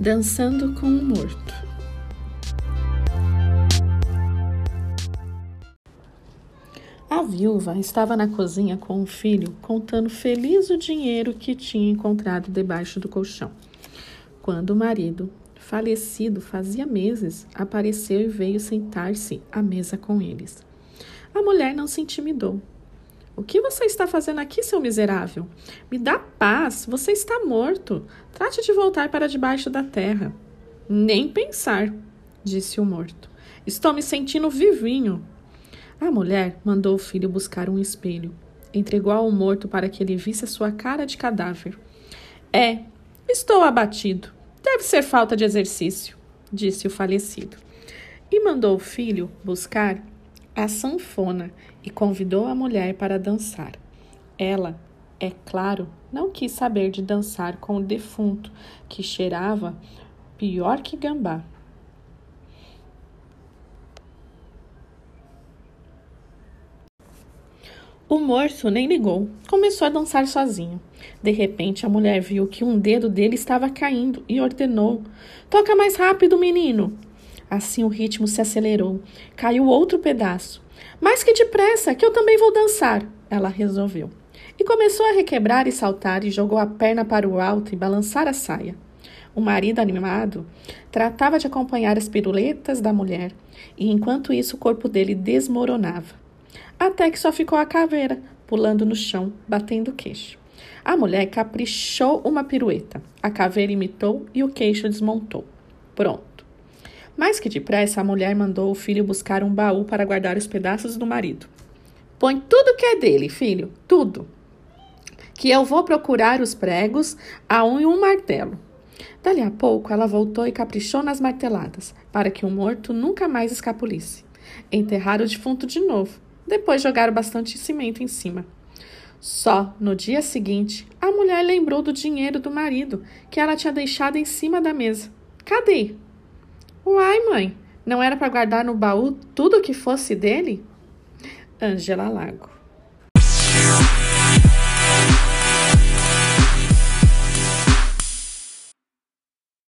Dançando com o Morto. A viúva estava na cozinha com o filho, contando feliz o dinheiro que tinha encontrado debaixo do colchão. Quando o marido, falecido fazia meses, apareceu e veio sentar-se à mesa com eles. A mulher não se intimidou. O que você está fazendo aqui, seu miserável? Me dá paz, você está morto. Trate de voltar para debaixo da terra. Nem pensar, disse o morto. Estou me sentindo vivinho. A mulher mandou o filho buscar um espelho. Entregou ao morto para que ele visse a sua cara de cadáver. É, estou abatido. Deve ser falta de exercício, disse o falecido. E mandou o filho buscar a sanfona e convidou a mulher para dançar. Ela, é claro, não quis saber de dançar com o defunto, que cheirava pior que gambá. O morto nem ligou, começou a dançar sozinho. De repente, a mulher viu que um dedo dele estava caindo e ordenou: Toca mais rápido, menino! Assim o ritmo se acelerou. Caiu outro pedaço. Mais que depressa, que eu também vou dançar, ela resolveu. E começou a requebrar e saltar e jogou a perna para o alto e balançar a saia. O marido animado tratava de acompanhar as piruletas da mulher, e enquanto isso o corpo dele desmoronava. Até que só ficou a caveira, pulando no chão, batendo o queixo. A mulher caprichou uma pirueta. A caveira imitou e o queixo desmontou. Pronto. Mais que depressa, a mulher mandou o filho buscar um baú para guardar os pedaços do marido. Põe tudo que é dele, filho, tudo. Que eu vou procurar os pregos, a um e um martelo. Dali a pouco, ela voltou e caprichou nas marteladas, para que o morto nunca mais escapulisse. Enterraram o defunto de novo. Depois jogaram bastante cimento em cima. Só no dia seguinte, a mulher lembrou do dinheiro do marido que ela tinha deixado em cima da mesa. Cadê? Uai, mãe, não era para guardar no baú tudo que fosse dele? Angela Lago.